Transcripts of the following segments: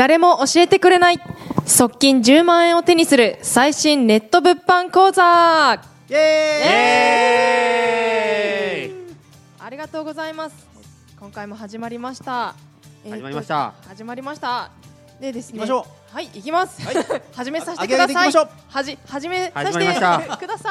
誰も教えてくれない。側近10万円を手にする最新ネット物販講座。イエーイ。ありがとうございます。今回も始まりました。えーと始まりました。始まりました。でですね。行きましょはい行きます、はい。始めさせてください。始めさせて くださ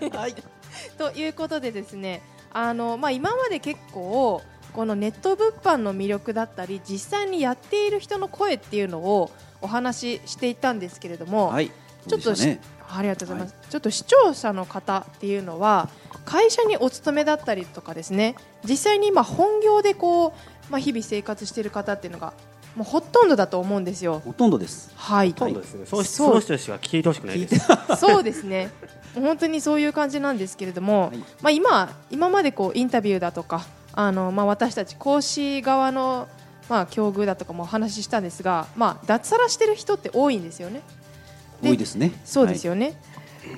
い。はいということでですねあの、まあ、今まで結構このネット物販の魅力だったり実際にやっている人の声っていうのをお話ししていたんですけれども、はいちょっとありがとうございます、ちょっと視聴者の方っていうのは会社にお勤めだったりとかですね実際に今本業でこう、まあ、日々生活している方っていうのがもうほとんどだと思うんですよ。ほとんどですはい、ほとんどですね。そうそうその人しか聞いてほしくないです。てそうですね。本当にそういう感じなんですけれども、はいまあ今今までこうインタビューだとかあのまあ私たち講師側のまあ境遇だとかもお話ししたんですが、まあ脱サラしてる人って多いんですよね。で多いですねそうですよね。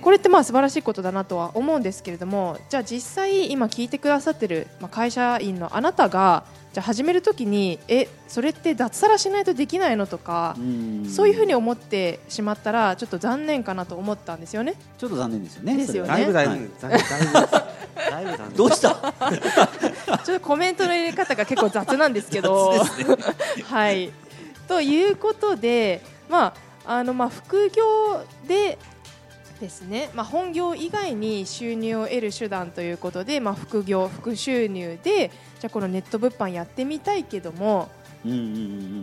これってまあ素晴らしいことだなとは思うんですけれどもじゃあ実際今聞いてくださってる、まあ、会社員のあなたがじゃあ始めるときにえそれって脱サラしないとできないのとかん。そういうふうに思ってしまったらちょっと残念かなと思ったんですよね。ちょっと残念ですよねですよね。だいぶだいぶ、はい。だいぶどうした？ちょっとコメントの入れ方が結構雑なんですけど。はい。ということで、まああのまあ副業でですね、まあ本業以外に収入を得る手段ということで、まあ副業副収入でじゃあこのネット物販やってみたいけども、うんうんうんう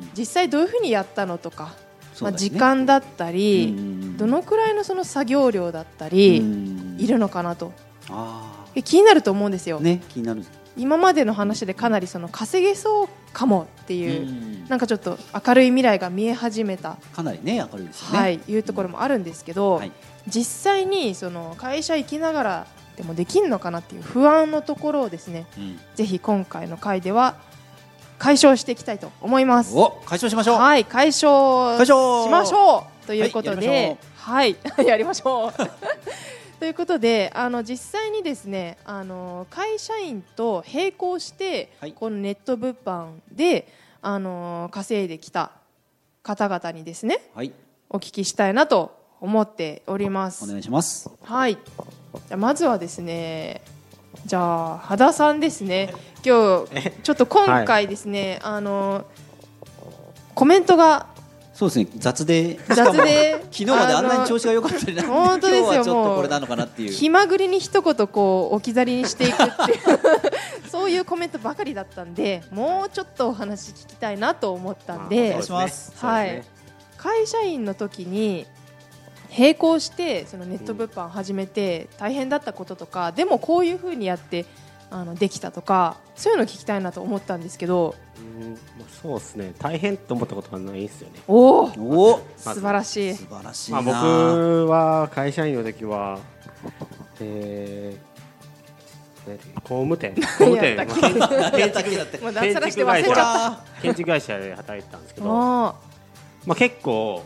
ん。実際どういうふうにやったのとか、まあ時間だったり、うんうんうんどのくらいのその作業量だったり、うんいるのかなと。あえ気になると思うんですよ。あね気になる。今までの話でかなりその稼げそうかもっていう。うんなんかちょっと明るい未来が見え始めた、かなりね明るいですよね。はい、いうところもあるんですけど、はい実際にその会社行きながらでもできるのかなっていう不安のところをですねうん。ぜひ今回の回では解消していきたいと思います。お解消しましょう。はい解消解消。しましょうということはいで、はい、やりましょう。ということであの実際にですねあの会社員と並行して、はい。このネット物販であの稼いできた方々にですねはい。お聞きしたいなと思っております。お願いします。はい。じゃあまずはですね、じゃあ羽田さんですね。今日ちょっと今回ですね、あのコメントがそうですね。雑で。雑で。昨日まであんなに調子が良かったのに本当ですよ今日はちょっもう。とこれなのかなっていう。気まぐれに一言こう置き去りにしていくっていう。そういうコメントばかりだったんで、もうちょっとお話聞きたいなと思ったんで、お願いします。はい、会社員の時に並行してそのネット物販始めて大変だったこととか、でもこういうふうにやってあのできたとかそういうの聞きたいなと思ったんですけど。うんまあそうですね。大変と思ったことはないですよね。おおおお素晴らしい。素晴らしいまなあ僕は会社員の時は、えー工務店、工務店、建築会社。で働いてたんですけたど、まああ結構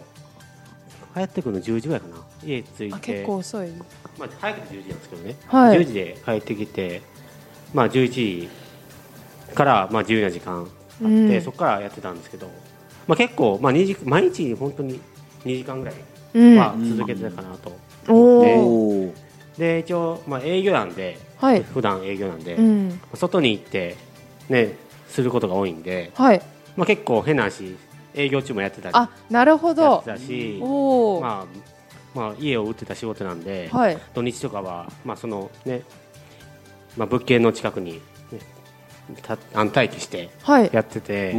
帰ってくるの10時ぐらいかな。家着いて。結、構遅い。まあ早くて10時なんですけどね。はい。10時で帰ってきて、まあ11時からまあ自由な時間あって、うん。そこからやってたんですけど、まあ結構まあ2時毎日本当に2時間ぐらいうん。は続けてたかなと。おでおおーで一応まあ営業なんで、はい。普段営業なんで、うん。外に行ってねすることが多いんで、はい。まあ結構変な話営業中もやってたりあなるほやっどてたし、おお、まあまあ家を売ってた仕事なんで、はい。土日とかはまあそのねまあ物件の近くに、ね、た安待機してはい。やってて。お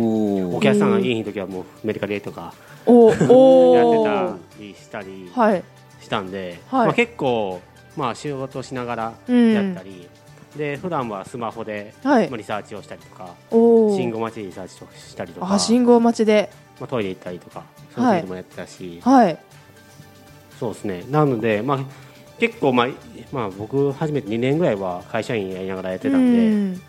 ー。お客さんがいい日の時はもうメディカリとかおお やおってたりしたりはい。したんで、はい。まあ、結構、まあ、仕事しながらうん。やったり、で普段はスマホで、はい。まあ、リサーチをしたりとかおお信号待ちでリサーチをしたりとか。あ信号待ちでまあ、トイレ行ったりとかそういうこともやってたし、はい。そうですね。なので、まあ、結構、まあまあ、僕初めて2年ぐらいは会社員やりながらやってたんで、うん。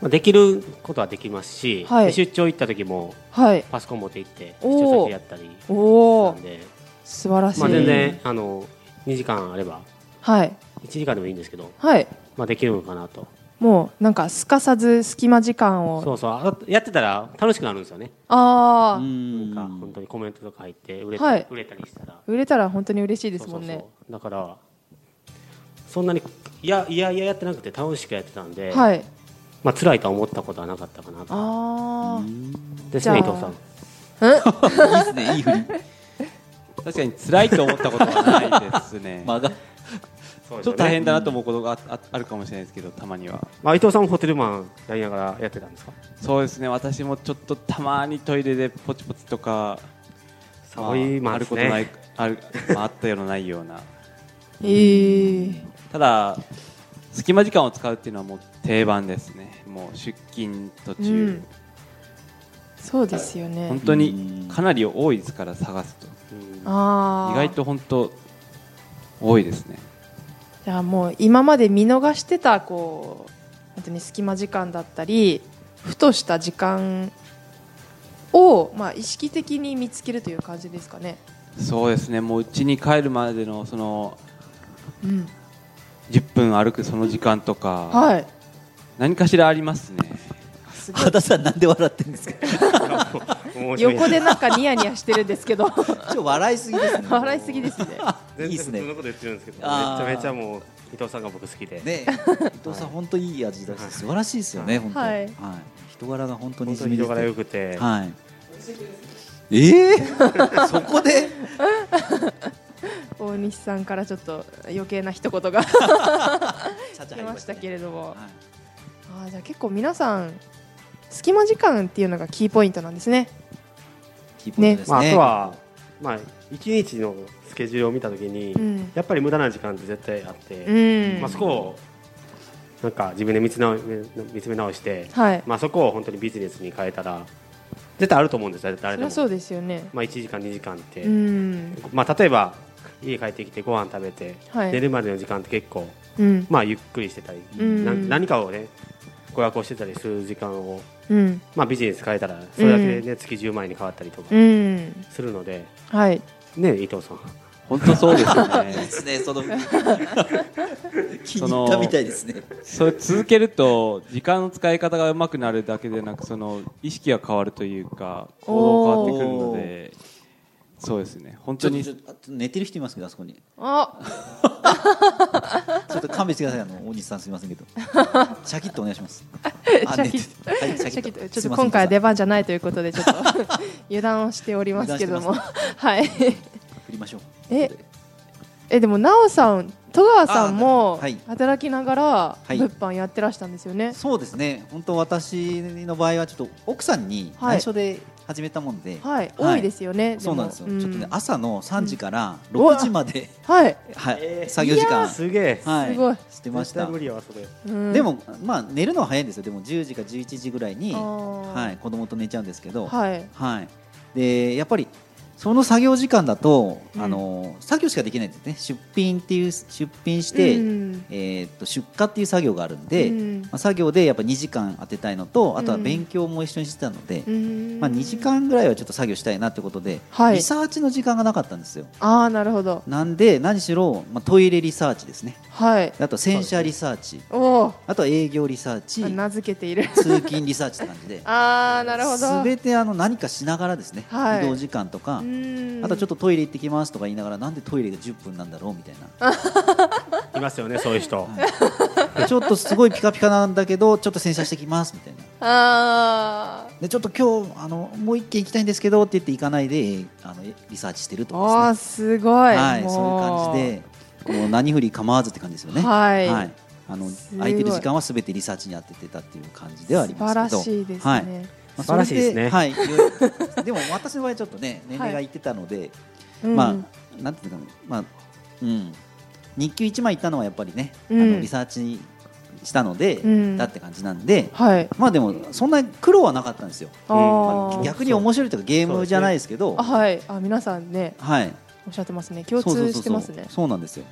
まあ、できることはできますし、はいで出張行った時もはい。パソコン持って行って出張先やったりおおしたんで、素晴らしい、まあ、全然あの2時間あればはい。1時間でもいいんですけど、はい。まあ、できるのかなともうなんかすかさず隙間時間を。そうそう。あやってたら楽しくなるんですよね。ああ、うんなん。か本当にコメントとか入って売れ,、はい。売れたりしたら。売れたら本当に嬉しいですもんね。そうそうそう。だからそんなにいやいやいややってなくて楽しくやってたんで、はい。まあ辛いとは思ったことはなかったかなと。あですじゃあ。ね伊藤さん。あいいですねいい振り。確かに辛いと思ったことはないですね。間がそうちょっと大変だなと思うことがあああるかもしれないですけどたまには。まあ、伊藤さんもホテルマンやりながらやってたんですか？そうですね私もちょっとたまにトイレでポチポチとかまあ、あることないねある、まあ、あったようなないような。ええ。ただ隙間時間を使うっていうのはもう定番ですね。もう出勤途中、うん。そうですよね。本当にかなり多いですから探すと。意外と本当多いですねじゃあもう今まで見逃してたこう本当に隙間時間だったりふとした時間を、まあ、意識的に見つけるという感じですかね。そうですね。もう家に帰るまでのそのうん、10分歩くその時間とか、はい。何かしらありますね。羽田さんなんで笑ってるんですか？横でなんかニヤニヤしてるんですけど。ちょっと笑いすぎですね。笑いすぎですね。全いいっすね然普通のこと言ってるんですけど。めちゃめちゃもう伊藤さんが僕好きで、ね伊藤さん本当いい味出して素晴らしいですよね本当はい。人柄が本当に本当に人柄良くて、はい。ええ そこで？大西さんからちょっと余計な一言が ちゃちゃ出ましたけれども、はい。あーじゃあ結構皆さん隙間時間っていうのがキーポイントなんですね。キーポイントですね。まあ、あとは、まあ、一日のスケジュールを見たときに、うん。やっぱり無駄な時間って絶対あって、うん。まあ、そこをなんか自分で見つ直見つめ直して、はい、まあ、そこを本当にビジネスに変えたら絶対あると思うんですよ。誰でも。そうですよね。まあ、1時間2時間って、うん、まあ、例えば家帰ってきてご飯食べて、はい。寝るまでの時間って結構、うん、まあ、ゆっくりしてたり、うん。な何かをね娯楽をしてたりする時間を、うん、まあ、ビジネス変えたらそれだけで、ね月10万円に変わったりとかうん、するので、はい、ね伊藤さん。本当そうですよいいねですねその。気に入ったみたいですね。それ続けると時間の使い方がうまくなるだけでなくその意識が変わるというか行動が変わってくるのでそうですね。本当に。ちょっと寝てる人いますけどあそこに。あ、ちょっと勘弁してください。あの大西さんすみませんけど。シャキッとお願いします。シあャキッはいシャキッととちょっと今回は出番じゃないということでちょっと 油断をしておりますけども、はい。振りましょう。ええでもなおさん戸川さんも働きながらはい。物販やってらしたんですよね。そうですね。本当私の場合はちょっと奥さんにはい。内緒で始めたもんで、はい、はい。多いですよね。そうなんですよ、もちょっとね朝の3時からうん。うわ6時まで、はい、はいえー作業時間すげえ、はい。すごい。してました。絶対無理やわそれうん。でもまあ寝るのは早いんですよ。でも10時か11時ぐらいにはい子供と寝ちゃうんですけど。はい、はい、でやっぱりその作業時間だと、うん。あの作業しかできないんですね。出品っていう出品して、うんえーっと出荷っていう作業があるんで、うん。まあ、作業でやっぱ2時間当てたいのとあとはうん。勉強も一緒にしてたので、うん。まあ、2時間ぐらいはちょっと作業したいなってことで、はい。リサーチの時間がなかったんですよ。ああなるほど。なんで何しろ、まあ、トイレリサーチですね。はい。あと洗車リサーチ。おおあとは営業リサーチ。名付けている。通勤リサーチって感じで。ああなるほど。すべてあの何かしながらですね、はい。移動時間とか、うん。あとちょっとトイレ行ってきますとか言いながらなんでトイレが10分なんだろうみたいな。い ますよねそういう人、でちょっとすごいピカピカなんだけどちょっと洗車してきますみたいな。あでちょっと今日あのもう一軒行きたいんですけどって言って行かないでえーあのえリサーチしてるとかですすごい。ねはいもそういう感じでこう何振り構わずって感じですよね。はい。あのすごい。空いてる時間はすべてリサーチに当ててたっていう感じではありますけど。素晴らしいですね、はい。まあ素晴らしいですね。はい。でも私の場合ちょっとね 年齢がいってたので、うん。まあなんていうのかな。まあうん日給1枚いったのはやっぱりね、うん。あのリサーチしたので、うん。だって感じなんで、はい。まあでもそんなに苦労はなかったんですよ。あまーあ逆に面白いというかゲームじゃないですけど、あはい。あ皆さんねはい、おっしゃってますね。共そうそうそうそう。通してますねそうなんですよ。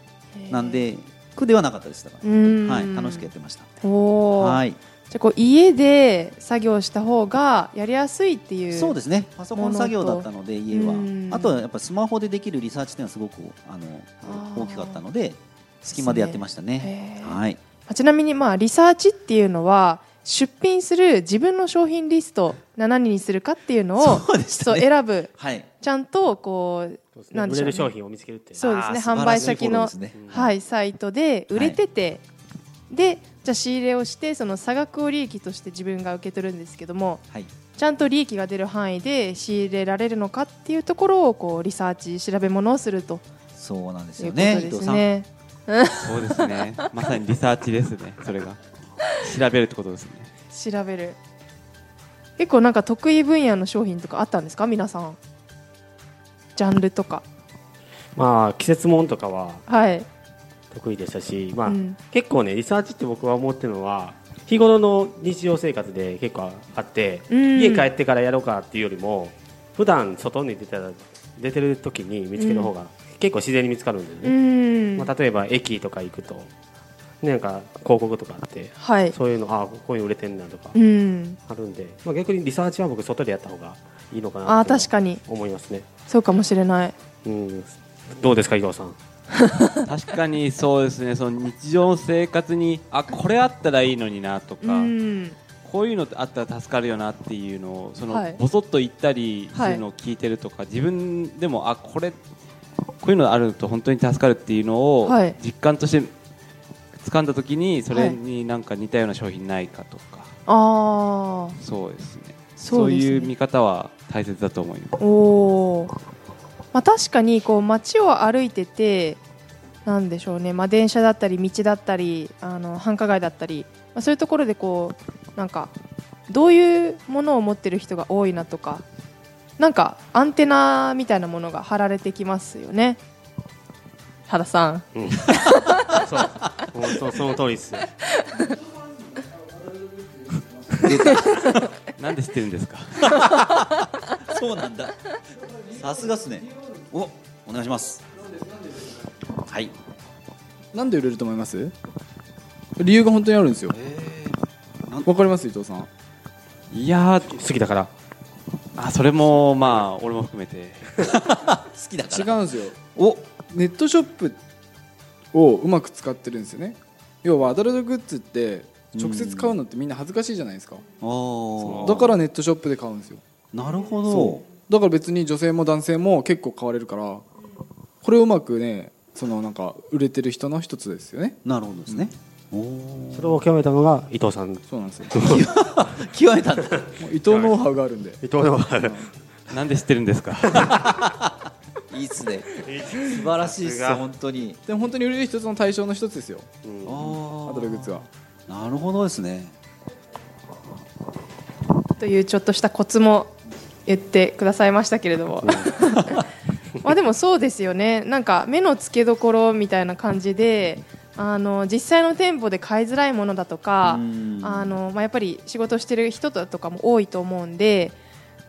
なんで苦ではなかったです。だから、はい、楽しくやってました。おー。はい、じゃあこう家で作業した方がやりやすいっていうそうですね。パソコン作業だったので家は。うん、あとはやっぱスマホでできるリサーチっていうのはすごくあの大きかったので、隙間でやってましたね。へーはい。まあちなみにまあリサーチっていうのは出品する自分の商品リスト何にするかっていうのをそうね。選ぶ。はい。ちゃんとこうなんでしょうね。売れる商品を見つけるってそう。ですね販売先のね。はい、サイトで売れてて、でじゃあ仕入れをしてその差額を利益として自分が受け取るんですけどもはい。ちゃんと利益が出る範囲で仕入れられるのかっていうところをこうリサーチ調べ物をすると。そうなんですよいうことでね伊藤さんすね。そうですね。まさにリサーチですねそれが。調べるってことですね。調べる。結構なんか得意分野の商品とかあったんですか？皆さん。ジャンルとか。まあ季節もんとかははい、得意でしたし、まあうん。結構ねリサーチって僕は思ってるのは日頃の日常生活で結構あって、うん。家帰ってからやろうかっていうよりも普段外に出たら出てる時に見つける方が結構自然に見つかるんでうね、ん。まあ、例えば駅とか行くとなんか広告とかあってはい。そういうのあこういうの売れてんなとかうん。あるんで、まあ、逆にリサーチは僕外でやった方がいいのかなあってー確かに。思いますね、そうかもしれない。うん、どうですか伊藤さん？確かにそうですね。その日常の生活にあこれあったらいいのになとうか、ん。こういうのあったら助かるよなっていうのをその、はい。ぼそっと言ったりするのを聞いてるとか、自分でもあこれこういうのあると本当に助かるっていうのをはい。実感として掴んだ時にそれになんか似たような商品ないかとか、ああそうですね。そうね。いう見方は大切だと思います。まあ、確かにこう街を歩いててなんでしょうね、まあ、電車だったり道だったりあの繁華街だったり、まあ、そういうところでこうなんかどういうものを持ってる人が多いなとかなんかアンテナみたいなものが張られてきますよね。原さん。うん。そう。もうそその通りですよ。なんで知ってるんですか？そうなんだ。さすがっすねおお願いします。はい。なんで売れると思います？理由が本当にあるんですよ。わかります？伊藤さん。いやー好きだから。あそれもまあ俺も含めて。好きだから。違うんですよ。お。ネットショップをうまく使ってるんですよね。要はアダルトグッズって直接買うのってみんな恥ずかしいじゃないですか。だからネットショップで買うんですよ。なるほど。そうだから別に女性も男性も結構買われるからこれをうまくねそのなんか売れてる人の一つですよね。なるほどですね、それを極めたのが伊藤さん。そうなんですよ。極めたんだ。もう伊藤ノウハウがあるんで。伊藤のなんで知ってるんですか？いいっすね。素晴らしいっす本当に。でも本当に売れる一つの対象の一つですよ。あアダルトグッズは。なるほどですね。というちょっとしたコツも言ってくださいましたけれども。まあでもそうですよね。なんか目の付けどころみたいな感じであの実際の店舗で買いづらいものだとかうん。あの、まあ、やっぱり仕事してる人だとかも多いと思うんで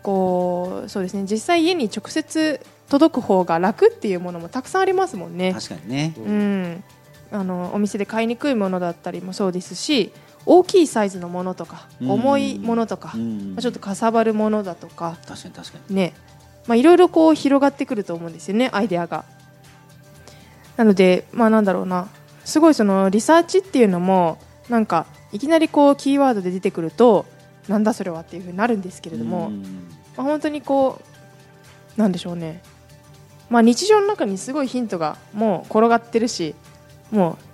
こうそうですね。実際家に直接届く方が楽っていうものもたくさんありますもんね。確かにね。うん、あのお店で買いにくいものだったりもそうですし大きいサイズのものとかうん。重いものとか、ちょっとかさばるものだとか確かに確かに。ね。まあいろいろこう広がってくると思うんですよねアイデアが。なのでまあなんだろうな。すごいそのリサーチっていうのもなんかいきなりこうキーワードで出てくるとなんだそれはっていうふうになるんですけれども、うん。まあ、本当にこうなんでしょうね、まあ、日常の中にすごいヒントがもう転がってるしもう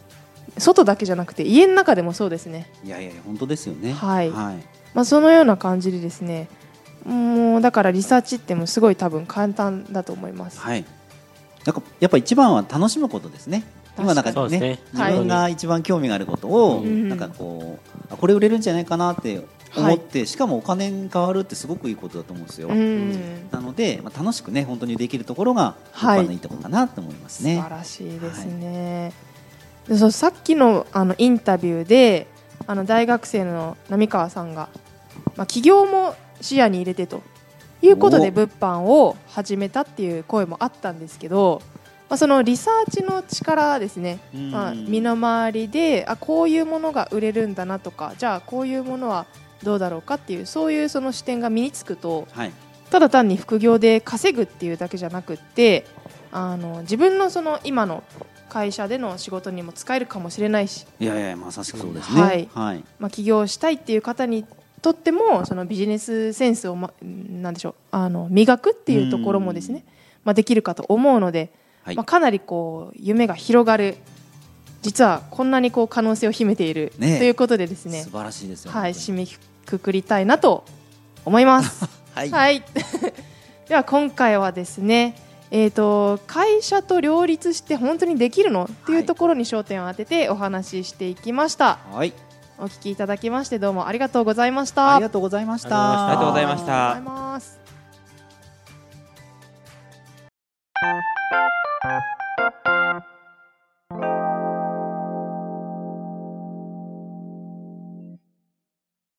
外だけじゃなくて家の中でもそうですね、いやいや本当ですよね。はい。はい。まあ、そのような感じでですねもうだからリサーチってもすごい多分簡単だと思います。はい。なんかやっぱ一番は楽しむことですね。今なんかねね。自分が一番興味があることを、うんなんかこうあこれ売れるんじゃないかなって思って、しかもお金に変わるってすごくいいことだと思うんですよ、うんなので、まあ、楽しくね本当にできるところが一はい。番のいいところかなと思いますね、素晴らしいですね、でそうさっきのあのインタビューであの大学生の浪川さんが、まあ、起業も視野に入れてということでお物販を始めたっていう声もあったんですけど、まあ、そのリサーチの力ですね、うん。まあ、身の回りであこういうものが売れるんだなとかじゃあこういうものはどうだろうかっていうそういうその視点が身につくとはい。ただ単に副業で稼ぐっていうだけじゃなくってあの自分のその今の会社での仕事にも使えるかもしれないし、いやいやまさしくそうですね。はい。はい。まあ、起業したいっていう方にとってもそのビジネスセンスを、ま、なんでしょうあの磨くっていうところもですね、まあ、できるかと思うので、はい。まあ、かなりこう夢が広がる実はこんなにこう可能性を秘めている、ねえ。ということでですね素晴らしいですよはい、本締めくくりたいなと思います。当 にはい、では今回はですね、えーと、会社と両立して本当にできるの、っていうところに焦点を当ててお話ししていきました。はい。お聞きいただきましてどうもありがとうございました。ありがとうございました。ありがとうございました。ありがとうございます。